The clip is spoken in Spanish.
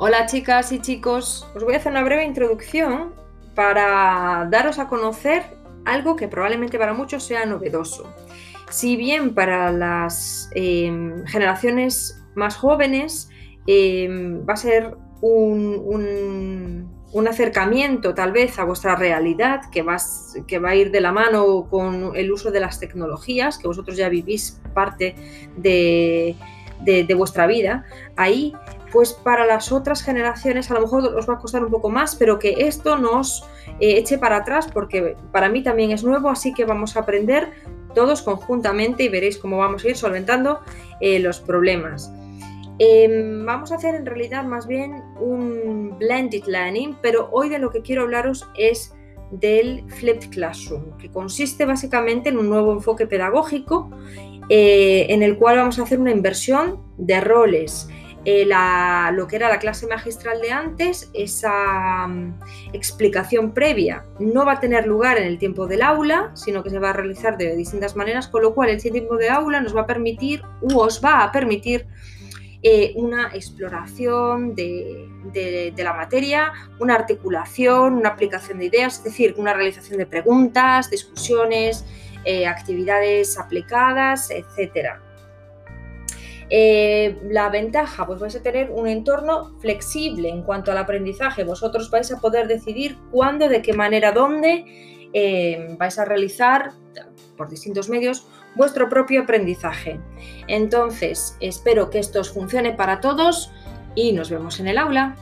Hola chicas y chicos, os voy a hacer una breve introducción para daros a conocer algo que probablemente para muchos sea novedoso. Si bien para las em, generaciones más jóvenes em, va a ser un, acercamiento tal vez a vuestra realidad que va, que va a ir de la mano con el uso de las tecnologías, que vosotros ya vivís parte de, de vuestra vida, ahí pues para las otras generaciones a lo mejor os va a costar un poco más, pero que esto nos eh, eche para atrás porque para mí también es nuevo, así que vamos a aprender todos conjuntamente y veréis cómo vamos a ir solventando eh, los problemas. Em, vamos a hacer en realidad más bien un blended learning, pero hoy de lo que quiero hablaros es del flipped classroom, que consiste básicamente en un nuevo enfoque pedagógico eh, en el cual vamos a hacer una inversión de roles. Eh, lo que era la clase magistral de antes, esa mm, explicación previa no va a tener lugar en el tiempo del aula, sino que se va a realizar de distintas maneras, con lo cual el tiempo de aula nos va a permitir u os va a permitir eh, una exploración de, la materia, una articulación, una aplicación de ideas, es decir, una realización de preguntas, discusiones, eh, actividades aplicadas, etcétera. Eh, la ventaja, pues vais a tener un entorno flexible en cuanto al aprendizaje. Vosotros vais a poder decidir cuándo, de qué manera, dónde eh, vais a realizar por distintos medios vuestro propio aprendizaje. Entonces, espero que esto os funcione para todos y nos vemos en el aula.